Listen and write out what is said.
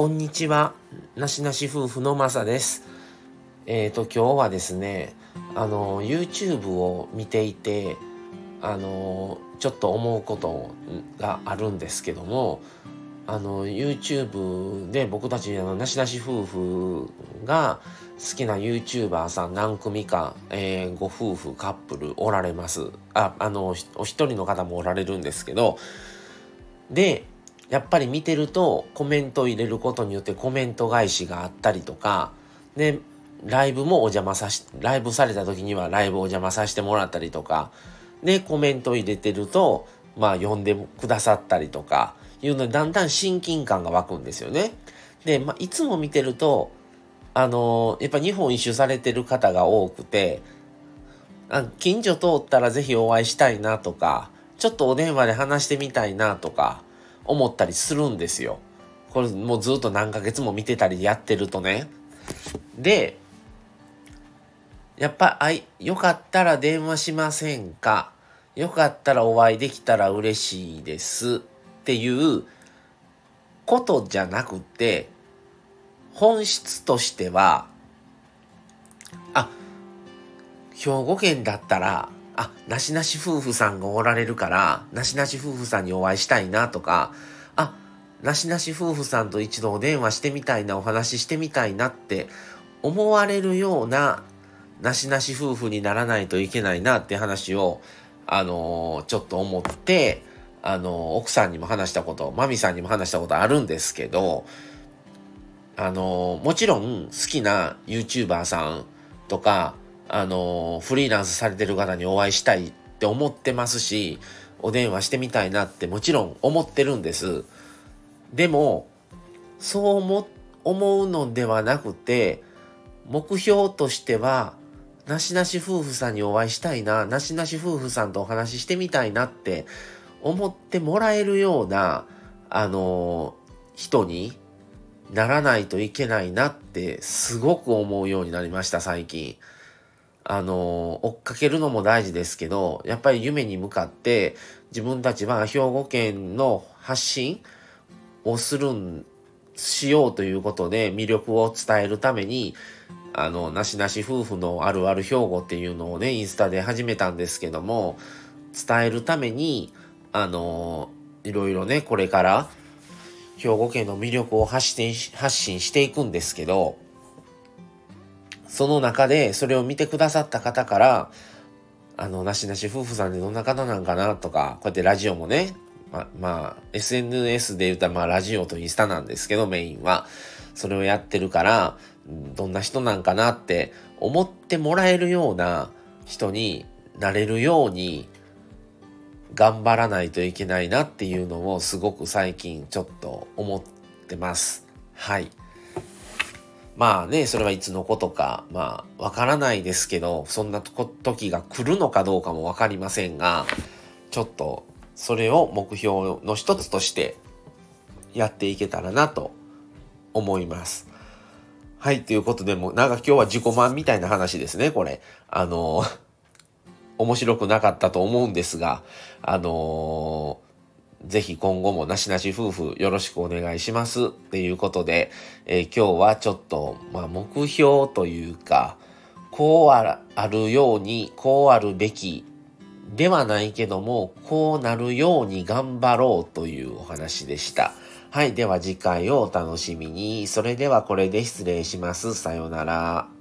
こんにちは。なしなし夫婦のまさです。えっ、ー、と、今日はですね、あの、YouTube を見ていて、あの、ちょっと思うことがあるんですけども、あの、YouTube で僕たち、あの、なしなし夫婦が好きな YouTuber さん何組か、えー、ご夫婦、カップルおられます。あ、あの、お一人の方もおられるんですけど、で、やっぱり見てるとコメントを入れることによってコメント返しがあったりとか、で、ライブもお邪魔さし、ライブされた時にはライブお邪魔させてもらったりとか、で、コメントを入れてると、まあ読んでくださったりとか、いうのでだんだん親近感が湧くんですよね。で、まあいつも見てると、あのー、やっぱ日本一周されてる方が多くて、あ近所通ったらぜひお会いしたいなとか、ちょっとお電話で話してみたいなとか、思ったりするんですよ。これもうずっと何ヶ月も見てたりやってるとね。で、やっぱ、あい、よかったら電話しませんか？よかったらお会いできたら嬉しいですっていうことじゃなくて、本質としては、あ、兵庫県だったらあ、なしなし夫婦さんがおられるから、なしなし夫婦さんにお会いしたいなとか、あ、なしなし夫婦さんと一度お電話してみたいな、お話ししてみたいなって思われるような、なしなし夫婦にならないといけないなって話を、あのー、ちょっと思って、あのー、奥さんにも話したこと、マミさんにも話したことあるんですけど、あのー、もちろん好きな YouTuber さんとか、あの、フリーランスされてる方にお会いしたいって思ってますし、お電話してみたいなってもちろん思ってるんです。でも、そう思思うのではなくて、目標としては、なしなし夫婦さんにお会いしたいな、なしなし夫婦さんとお話ししてみたいなって思ってもらえるような、あの、人にならないといけないなってすごく思うようになりました、最近。あの、追っかけるのも大事ですけど、やっぱり夢に向かって自分たちは兵庫県の発信をするん、しようということで魅力を伝えるために、あの、なしなし夫婦のあるある兵庫っていうのをね、インスタで始めたんですけども、伝えるために、あの、いろいろね、これから兵庫県の魅力を発信発信していくんですけど、その中でそれを見てくださった方から、あの、なしなし夫婦さんってどんな方なんかなとか、こうやってラジオもね、ま、まあ、SNS で言うたらまあラジオとインスタなんですけど、メインは。それをやってるから、どんな人なんかなって思ってもらえるような人になれるように頑張らないといけないなっていうのをすごく最近ちょっと思ってます。はい。まあね、それはいつのことか、まあ、わからないですけど、そんな時が来るのかどうかもわかりませんが、ちょっと、それを目標の一つとしてやっていけたらなと思います。はい、ということで、もなんか今日は自己満みたいな話ですね、これ。あの、面白くなかったと思うんですが、あのぜひ今後もなしなし夫婦よろしくお願いしますっていうことで、えー、今日はちょっと、まあ、目標というか、こうあるように、こうあるべきではないけども、こうなるように頑張ろうというお話でした。はい。では次回をお楽しみに。それではこれで失礼します。さようなら。